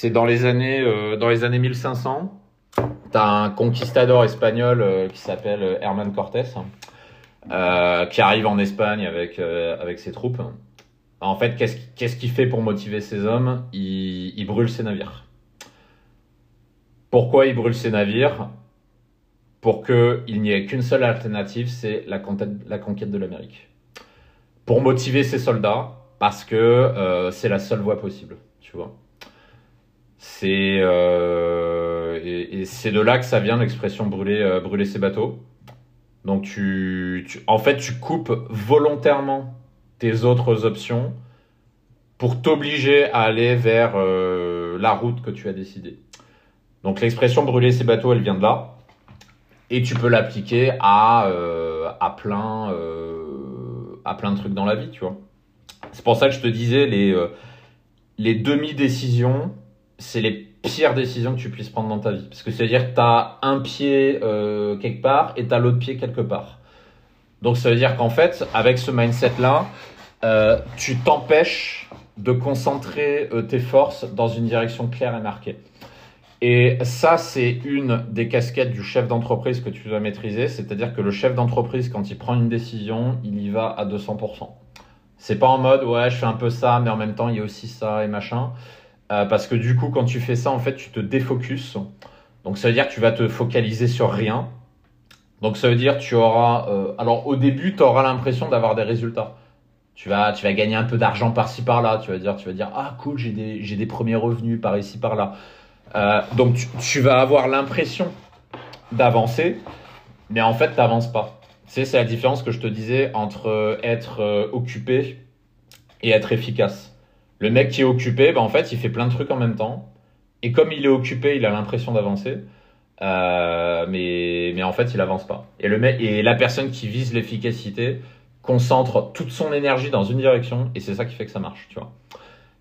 c'est dans les années euh, dans les années 1500. T'as un conquistador espagnol euh, qui s'appelle euh, Herman Cortés, qui arrive en Espagne avec avec ses troupes. En fait, qu'est-ce qu'il fait pour motiver ses hommes? Il, il brûle ses navires. Pourquoi il brûle ses navires? Pour qu'il n'y ait qu'une seule alternative, c'est la conquête, la conquête de l'Amérique. Pour motiver ses soldats, parce que c'est la seule voie possible, tu vois. C'est euh, et, c'est de là que ça vient l'expression brûler euh, brûler ses bateaux. Donc tu, en fait tu coupes volontairement tes autres options pour t'obliger à aller vers euh, la route que tu as décidée. Donc l'expression brûler ses bateaux, elle vient de là. Et tu peux l'appliquer à, à, plein, à plein de trucs dans la vie, tu vois. C'est pour ça que je te disais, les, les demi-décisions, c'est les pires décisions que tu puisses prendre dans ta vie. Parce que c'est-à-dire que tu as un pied euh, quelque part et tu as l'autre pied quelque part. Donc ça veut dire qu'en fait, avec ce mindset-là, euh, tu t'empêches de concentrer euh, tes forces dans une direction claire et marquée. Et ça, c'est une des casquettes du chef d'entreprise que tu dois maîtriser. C'est-à-dire que le chef d'entreprise, quand il prend une décision, il y va à 200%. C'est pas en mode, ouais, je fais un peu ça, mais en même temps, il y a aussi ça et machin. Euh, parce que du coup, quand tu fais ça, en fait, tu te défocuses. Donc, ça veut dire que tu vas te focaliser sur rien. Donc, ça veut dire tu auras. euh, alors, au début, tu auras l'impression d'avoir des résultats. Tu vas, tu vas gagner un peu d'argent par-ci par-là. Tu vas dire, tu vas dire, ah cool, j'ai des, j'ai des premiers revenus par ici par-là. Euh, donc, tu, tu vas avoir l'impression d'avancer, mais en fait, tu n'avances pas. Tu sais, c'est la différence que je te disais entre être occupé et être efficace. Le mec qui est occupé, bah, en fait, il fait plein de trucs en même temps. Et comme il est occupé, il a l'impression d'avancer. Euh, mais, en fait, il avance pas. Et, la personne qui vise l'efficacité concentre toute son énergie dans une direction. Et c'est ça qui fait que ça marche, tu vois.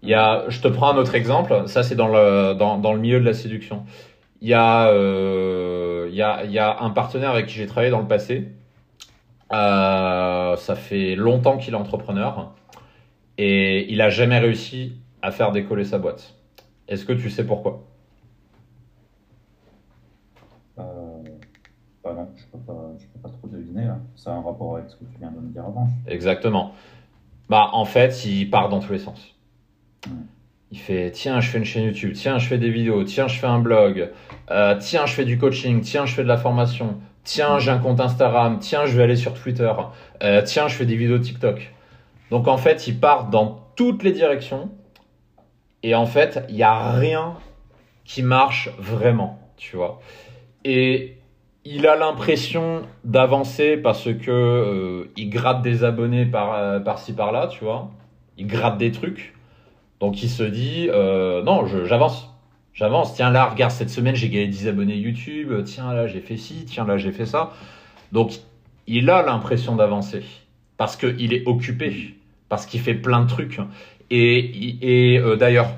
Il y a, je te prends un autre exemple. Ça, c'est dans le, milieu de la séduction. Il y a, euh, il y a, il y a un partenaire avec qui j'ai travaillé dans le passé. Euh, ça fait longtemps qu'il est entrepreneur et il a jamais réussi à faire décoller sa boîte. Est-ce que tu sais pourquoi? Euh, bah non, je peux pas, je peux pas trop deviner là. Ça a un rapport avec ce que tu viens de me dire avant. Exactement. Bah, en fait, il part dans tous les sens. Mm. Il fait tiens, je fais une chaîne YouTube, tiens, je fais des vidéos, tiens, je fais un blog, euh, tiens, je fais du coaching, tiens, je fais de la formation, tiens, j'ai un compte Instagram, tiens, je vais aller sur Twitter, euh, tiens, je fais des vidéos TikTok. Donc en fait, il part dans toutes les directions et en fait, il n'y a rien qui marche vraiment, tu vois. Et il a l'impression d'avancer parce que euh, il gratte des abonnés par, euh, par-ci par-là, tu vois. Il gratte des trucs. Donc il se dit euh, non, j'avance. J'avance. Tiens là, regarde cette semaine, j'ai gagné 10 abonnés YouTube. Tiens là, j'ai fait ci, tiens là, j'ai fait ça. Donc il a l'impression d'avancer parce qu'il est occupé, parce qu'il fait plein de trucs. Et, et euh, d'ailleurs,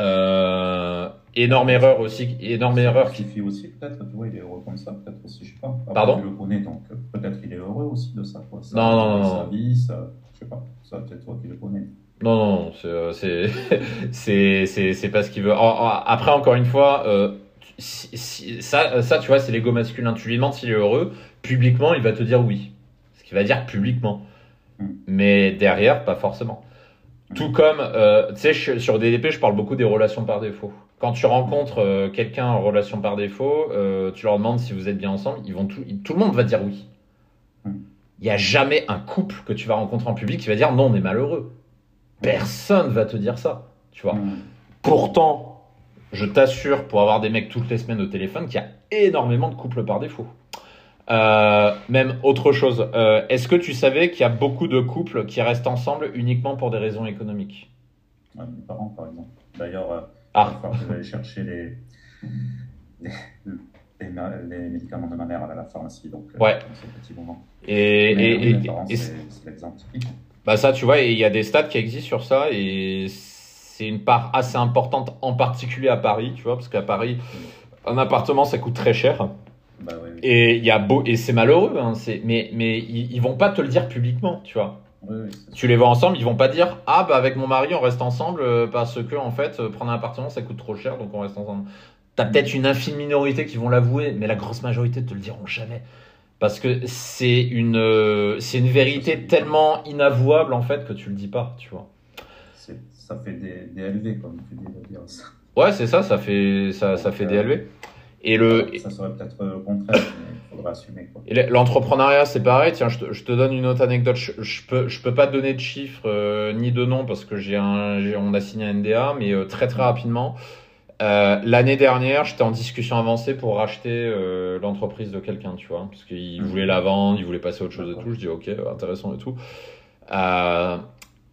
euh, énorme erreur aussi, énorme erreur qui Suffit aussi peut-être, tu vois, il est heureux comme ça, peut-être aussi, je sais pas. Après, Pardon Tu le connais, donc euh, peut-être il est heureux aussi de ça, quoi. Ça, Non, non, non, Sa vie, ça, je sais pas, ça peut-être toi qui le connais. Non, non, c'est, c'est, c'est, c'est, c'est pas ce qu'il veut. En- en- Après, encore une fois, euh, si- si- ça, ça, tu vois, c'est l'ego masculin. Tu lui demandes s'il est heureux, publiquement, il va te dire oui. Ce qu'il va dire publiquement. Mais derrière, pas forcément. Tout comme, euh, tu sais, sur DDP, je parle beaucoup des relations par défaut. Quand tu rencontres euh, quelqu'un en relation par défaut, euh, tu leur demandes si vous êtes bien ensemble, ils vont tout, tout le monde va dire oui. Il n'y a jamais un couple que tu vas rencontrer en public qui va dire non, on est malheureux. Personne va te dire ça, tu vois. Pourtant, je t'assure, pour avoir des mecs toutes les semaines au téléphone, qu'il y a énormément de couples par défaut. Euh, même autre chose, euh, est-ce que tu savais qu'il y a beaucoup de couples qui restent ensemble uniquement pour des raisons économiques? Ouais, mes parents, par exemple. D'ailleurs, euh, Ah. je vais aller chercher les, les, les ma- les médicaments de ma mère à la pharmacie, donc euh, Ouais. petit moment. Et, Mais et- oui, et- c'est l'exemple bah ça, tu vois, il y a des stats qui existent sur ça, et c'est une part assez importante, en particulier à Paris, tu vois, parce qu'à Paris, un appartement, ça coûte très cher. Bah, ouais. Et il y a beau et c'est malheureux, hein, c'est mais mais ils, ils vont pas te le dire publiquement, tu vois. Oui, oui, c'est Tu les vois ensemble, ils vont pas dire ah bah avec mon mari on reste ensemble euh, parce que en fait euh, prendre un appartement ça coûte trop cher donc on reste ensemble. T'as peut-être une infime minorité qui vont l'avouer, mais la grosse majorité te le diront jamais. Parce que c'est une, euh, c'est une vérité tellement inavouable en fait que tu le dis pas, tu vois. ça fait des, des LV, comme tu dis de dire ça. Ouais, c'est ça, ça fait, ça, ça fait des LV. Et le, Ça serait peut-être le contraire, mais il faudra assumer. L'entrepreneuriat, c'est pareil. Tiens, je te, je te donne une autre anecdote. Je, je peux, je peux pas te donner de chiffres euh, ni de noms parce que j'ai un, j'ai- on a signé un NDA, mais euh, très très rapidement. Euh, L'année dernière, j'étais en discussion avancée pour racheter euh, l'entreprise de quelqu'un, tu vois, parce qu'il Mhm. voulait la vendre, il voulait passer à autre chose et tout. Je dis ok, intéressant et tout.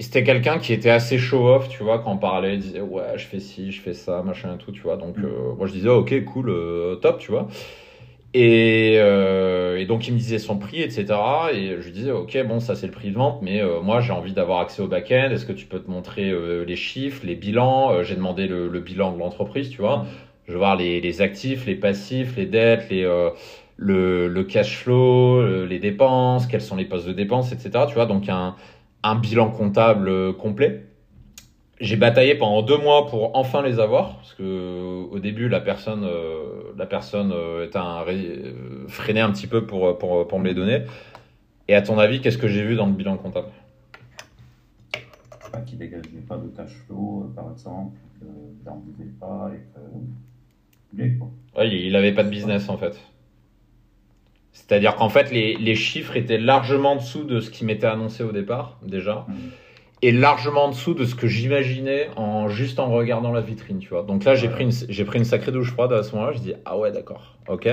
Et c'était quelqu'un qui était assez show-off, tu vois, quand on parlait, il disait ouais, je fais ci, je fais ça, machin et tout, tu vois. Donc Mhm. euh, moi je disais ok, cool, euh, top, tu vois. Et, euh, et donc il me disait son prix, etc. Et je lui disais, ok, bon, ça c'est le prix de vente, mais moi j'ai envie d'avoir accès au back-end. Est-ce que tu peux te montrer les chiffres, les bilans? J'ai demandé le, le bilan de l'entreprise, tu vois. Je veux voir les, les actifs, les passifs, les dettes, les, le, le cash flow, les dépenses, quels sont les postes de dépenses, etc. Tu vois, donc un, un bilan comptable euh, complet. J'ai bataillé pendant deux mois pour enfin les avoir, parce que euh, au début la personne, euh, la personne était un, freinait un petit peu pour, pour, pour me les donner. Et à ton avis, qu'est-ce que j'ai vu dans le bilan comptable? Pas qu'il dégageait pas de cash flow, par exemple, qu'il n'en pas et que. Ouais, il il avait pas de business en fait. C'est-à-dire qu'en fait, les, les chiffres étaient largement en dessous de ce qui m'était annoncé au départ, déjà, Mhm. et largement en dessous de ce que j'imaginais en juste en regardant la vitrine, tu vois. Donc là, j'ai pris une, pris une sacrée douche froide à ce moment-là. Je dis ah ouais, d'accord, ok.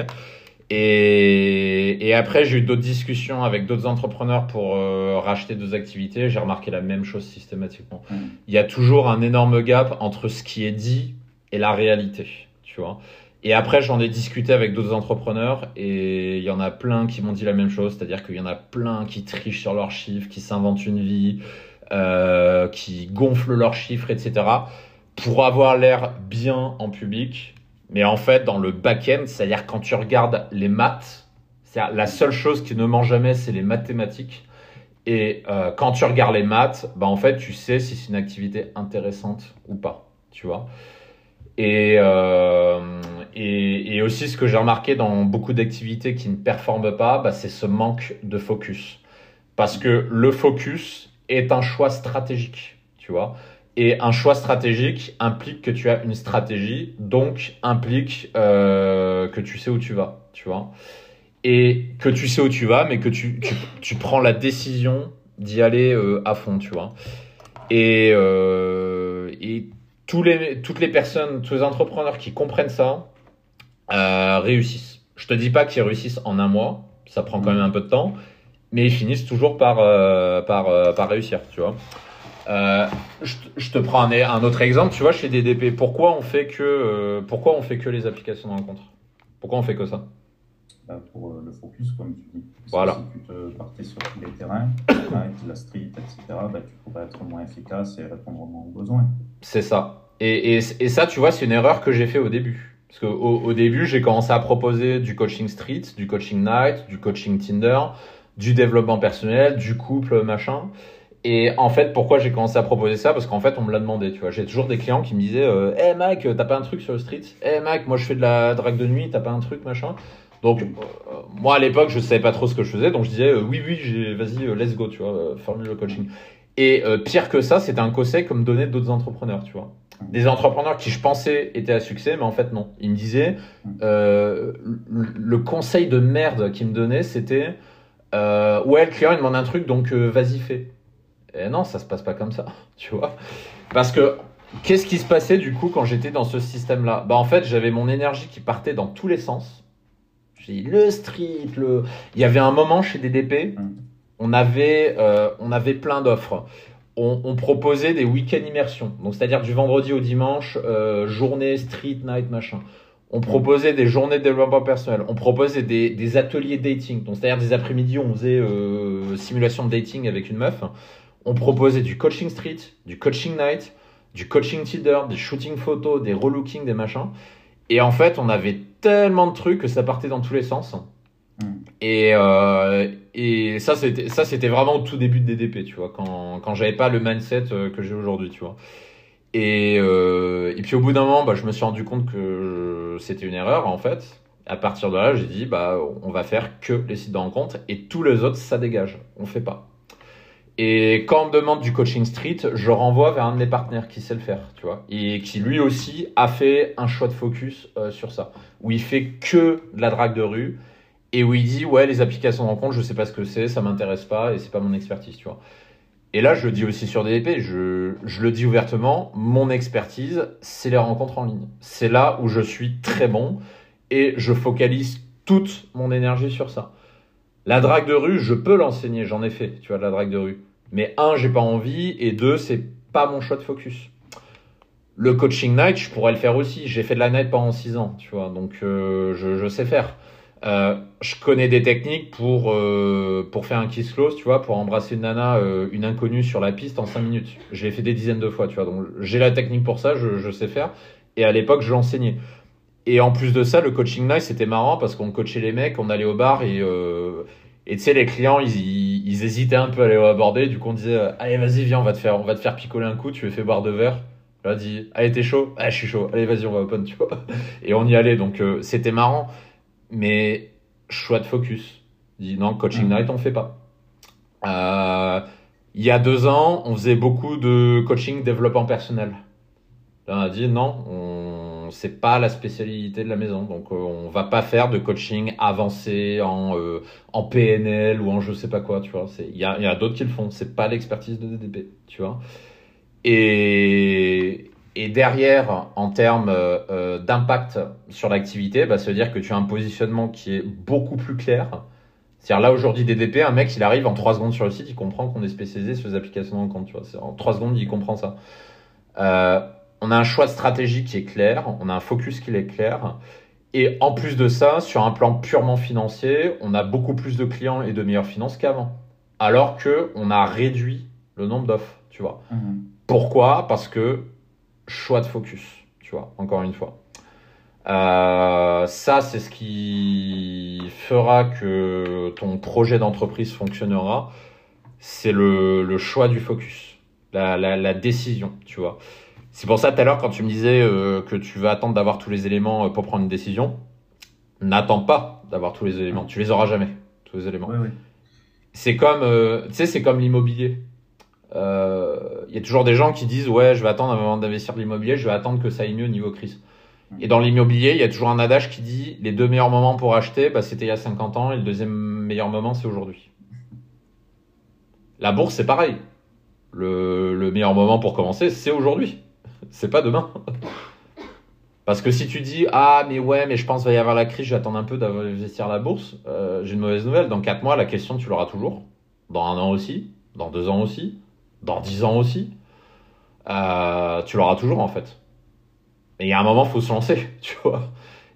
Et, et après, j'ai eu d'autres discussions avec d'autres entrepreneurs pour euh, racheter deux activités. J'ai remarqué la même chose systématiquement. Mhm. Il y a toujours un énorme gap entre ce qui est dit et la réalité, tu vois. Et après, j'en ai discuté avec d'autres entrepreneurs et il y en a plein qui m'ont dit la même chose, c'est-à-dire qu'il y en a plein qui trichent sur leurs chiffres, qui s'inventent une vie, euh, qui gonflent leurs chiffres, etc. pour avoir l'air bien en public. Mais en fait, dans le back-end, c'est-à-dire quand tu regardes les maths, c'est la seule chose qui ne ment jamais, c'est les mathématiques. Et euh, quand tu regardes les maths, bah en fait, tu sais si c'est une activité intéressante ou pas, tu vois. Et, euh, et, aussi, ce que j'ai remarqué dans beaucoup d'activités qui ne performent pas, bah, c'est ce manque de focus. Parce que le focus est un choix stratégique, tu vois. Et un choix stratégique implique que tu as une stratégie, donc implique euh, que tu sais où tu vas, tu vois. Et que tu sais où tu vas, mais que tu, prends la décision d'y aller euh, à fond, tu vois. Et, euh, toutes les personnes, tous les entrepreneurs qui comprennent ça, euh, réussissent. Je te dis pas qu'ils réussissent en un mois, ça prend quand même un peu de temps, mais ils finissent toujours par, euh, par, euh, par réussir, tu vois. Je, te- je te prends un, un autre exemple, tu vois, chez DDP, pourquoi on fait que, pourquoi on fait que les applications de rencontre Pourquoi on fait que ça? Bah, pour le focus, comme tu dis. Parce que Voilà. Si tu te partais sur tous les terrains, avec la street, etc., bah, tu pourrais être moins efficace et répondre moins aux besoins. C'est ça. Et, et, et ça, tu vois, c'est une erreur que j'ai fait au début. Parce qu'au au, début, j'ai commencé à proposer du coaching street, du coaching night, du coaching Tinder, du développement personnel, du couple, machin. Et en fait, pourquoi j'ai commencé à proposer ça? Parce qu'en fait, on me l'a demandé, tu vois. J'ai toujours des clients qui me disaient euh, Hey Mike, t'as pas un truc sur le street? Hey Mike, moi je fais de la drague de nuit, t'as pas un truc, machin Donc, euh, moi à l'époque, je savais pas trop ce que je faisais, donc je disais euh, Oui, oui, vas-y, euh, let's go, tu vois, formule le coaching. Et euh, pire que ça, c'était un conseil que me d'autres entrepreneurs, tu vois. Des entrepreneurs qui, je pensais, étaient à succès, mais en fait, non. Ils me disaient, euh, le, conseil de merde qu'ils me donnaient, c'était euh, Ouais, le client, il demande un truc, donc vas-y, fais. Et non, ça se passe pas comme ça, tu vois. Parce que, qu'est-ce qui se passait du coup quand j'étais dans ce système-là? Bah, en fait, j'avais mon énergie qui partait dans tous les sens. J'ai le street, le. Il y avait un moment chez DDP, on avait, euh, on avait plein d'offres. On, proposait des week-ends immersion, donc c'est-à-dire du vendredi au dimanche, euh, journée street night machin. On proposait des journées de développement personnel. On proposait des, des ateliers dating, donc c'est-à-dire des après-midi où on faisait euh, simulation de dating avec une meuf. On proposait du coaching street, du coaching night, du coaching Tinder, des shooting photos, des relooking, des machins. Et en fait, on avait tellement de trucs que ça partait dans tous les sens. Et, euh, et ça, c'était ça, c'était vraiment au tout début de DDP, tu vois, quand, quand j'avais pas le mindset euh, que j'ai aujourd'hui, tu vois. Et, euh, et puis au bout d'un moment, bah, je me suis rendu compte que c'était une erreur, en fait. À partir de là, j'ai dit, bah, on va faire que les sites de rencontre et tous les autres, ça dégage. On fait pas. Et quand on me demande du coaching street, je renvoie vers un de mes partenaires qui sait le faire, tu vois, et qui lui aussi a fait un choix de focus sur ça, où il fait que de la drague de rue et où il dit ouais les applications de rencontre, je sais pas ce que c'est, ça m'intéresse pas et c'est pas mon expertise, tu vois. Et là, je le dis aussi sur DDP, je, je le dis ouvertement, mon expertise, c'est les rencontres en ligne. C'est là où je suis très bon et je focalise toute mon énergie sur ça. La drague de rue, je peux l'enseigner, j'en ai fait, tu vois, de la drague de rue. Mais un, j'ai pas envie, et deux, c'est pas mon choix de focus. Le coaching night, je pourrais le faire aussi. J'ai fait de la night pendant 6 ans, tu vois, donc euh, je, je, sais faire. Euh, je connais des techniques pour, euh, pour faire un kiss close, tu vois, pour embrasser une nana, euh, une inconnue sur la piste en 5 minutes. Je l'ai fait des dizaines de fois, tu vois, donc j'ai la technique pour ça, je, sais faire. Et à l'époque, je l'enseignais. Et en plus de ça, le coaching night, c'était marrant parce qu'on coachait les mecs, on allait au bar et, et tu sais, les clients, ils, hésitaient un peu à les aborder. Du coup, on disait, allez, vas-y, viens, on va te faire, on va te faire picoler un coup, tu veux fait boire deux verres. Là, dit, allez, t'es chaud? Ah, je suis chaud. Allez, vas-y, on va open, tu vois. Et on y allait. Donc, c'était marrant. Mais, choix de focus. Dit, non, coaching night, on fait pas. Euh, il y a deux ans, on faisait beaucoup de coaching développement personnel. Là, on a dit, non, on, c'est pas la spécialité de la maison. Donc, euh, on va pas faire de coaching avancé en, euh, en PNL ou en je sais pas quoi, tu vois. Il y a, y a d'autres qui le font. C'est pas l'expertise de DDP, tu vois. Et, et derrière, en termes euh, d'impact sur l'activité, bah, ça veut dire que tu as un positionnement qui est beaucoup plus clair. C'est-à-dire là aujourd'hui DDP, un mec il arrive en 3 secondes sur le site, il comprend qu'on est spécialisé sur les applications de compte, tu vois. En 3 secondes, il comprend ça. Euh, on a un choix de stratégie qui est clair, on a un focus qui est clair. Et en plus de ça, sur un plan purement financier, on a beaucoup plus de clients et de meilleures finances qu'avant. Alors que on a réduit le nombre d'offres, tu vois. Mhm. Pourquoi? Parce que choix de focus, tu vois, encore une fois. Euh, ça, c'est ce qui fera que ton projet d'entreprise fonctionnera. C'est le, le, choix du focus, la, la, la décision, tu vois. C'est pour ça tout à l'heure quand tu me disais euh, que tu vas attendre d'avoir tous les éléments euh, pour prendre une décision, n'attends pas d'avoir tous les éléments. Tu les auras jamais, tous les éléments. Oui, oui. C'est comme, euh, tu sais, c'est comme l'immobilier. Il euh, y a toujours des gens qui disent ouais, je vais attendre avant d'investir de l'immobilier, je vais attendre que ça aille mieux niveau crise. Et dans l'immobilier, il y a toujours un adage qui dit les deux meilleurs moments pour acheter, bah, c'était il y a 50 ans et le deuxième meilleur moment, c'est aujourd'hui. La bourse, c'est pareil. Le, le meilleur moment pour commencer, c'est aujourd'hui. C'est pas demain. Parce que si tu dis ah mais ouais mais je pense qu'il va y avoir la crise, je vais attendre un peu d'investir la bourse, euh, j'ai une mauvaise nouvelle. Dans 4 mois, la question tu l'auras toujours. Dans un an aussi, dans deux ans aussi, dans 10 ans aussi. Euh, tu l'auras toujours en fait. Mais il y a un moment, faut se lancer, tu vois.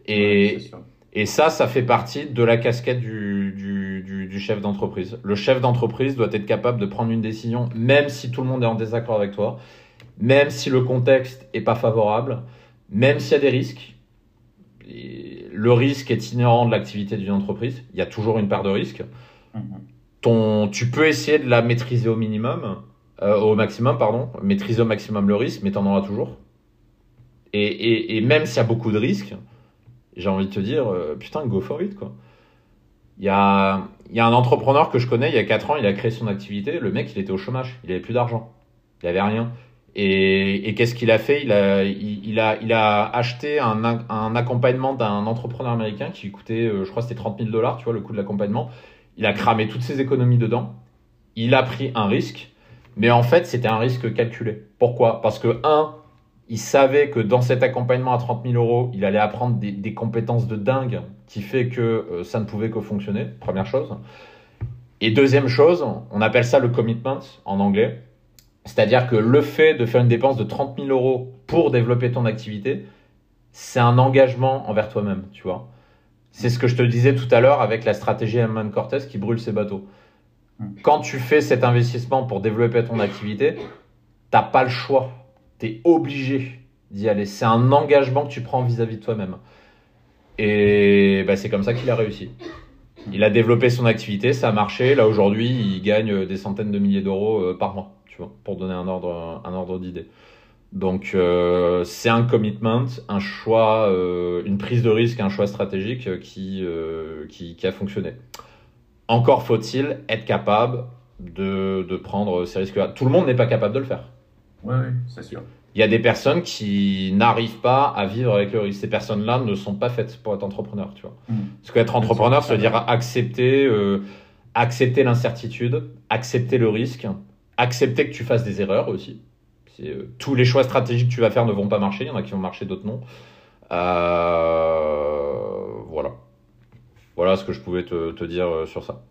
Et, Ouais, et ça, ça fait partie de la casquette du, du, du, du chef d'entreprise. Le chef d'entreprise doit être capable de prendre une décision, même si tout le monde est en désaccord avec toi, même si le contexte est pas favorable, même s'il y a des risques. Et le risque est inhérent de l'activité d'une entreprise. Il y a toujours une part de risque. Mhm. Ton, tu peux essayer de la maîtriser au minimum, euh, au maximum, pardon, maîtriser au maximum le risque, mais t'en auras toujours. Et, et, même s'il y a beaucoup de risques, j'ai envie de te dire, euh, putain, go for it, quoi. Il y a, y a un entrepreneur que je connais, il y a 4 ans, il a créé son activité, le mec, il était au chômage, il avait plus d'argent, il avait rien. Et, et qu'est-ce qu'il a fait? Il a, il a, il a acheté un, un accompagnement d'un entrepreneur américain qui coûtait, euh, je crois, c'était 30 000 dollars, tu vois, le coût de l'accompagnement. Il a cramé toutes ses économies dedans. Il a pris un risque, mais en fait, c'était un risque calculé. Pourquoi? Parce que, un, il savait que dans cet accompagnement à 30 000 euros, il allait apprendre des, compétences de dingue qui fait que euh, ça ne pouvait que fonctionner, première chose. Et deuxième chose, on appelle ça le commitment en anglais. C'est-à-dire que le fait de faire une dépense de 30 000 euros pour développer ton activité, c'est un engagement envers toi-même, tu vois. C'est ce que je te disais tout à l'heure avec la stratégie Herman Cortez qui brûle ses bateaux. Quand tu fais cet investissement pour développer ton activité, t'as pas le choix. Tu es obligé d'y aller. C'est un engagement que tu prends vis-à-vis de toi-même. Et bah, c'est comme ça qu'il a réussi. Il a développé son activité, ça a marché. Là aujourd'hui, il gagne des centaines de milliers d'euros euh, par mois, tu vois, pour donner un ordre, un ordre d'idée. Donc euh, c'est un commitment, un choix, euh, une prise de risque, un choix stratégique qui, qui, qui, a fonctionné. Encore faut-il être capable de, de prendre ces risques-là. Tout le monde n'est pas capable de le faire. Oui, c'est sûr. Il y a des personnes qui n'arrivent pas à vivre avec le risque. Ces personnes-là ne sont pas faites pour être entrepreneur, tu vois. Mmh. Parce qu'être entrepreneur, ça veut dire accepter, euh, accepter l'incertitude, accepter le risque, accepter que tu fasses des erreurs aussi. Euh, tous les choix stratégiques que tu vas faire ne vont pas marcher. Il y en a qui vont marcher, d'autres non. Euh, voilà. Voilà ce que je pouvais te, te dire sur ça.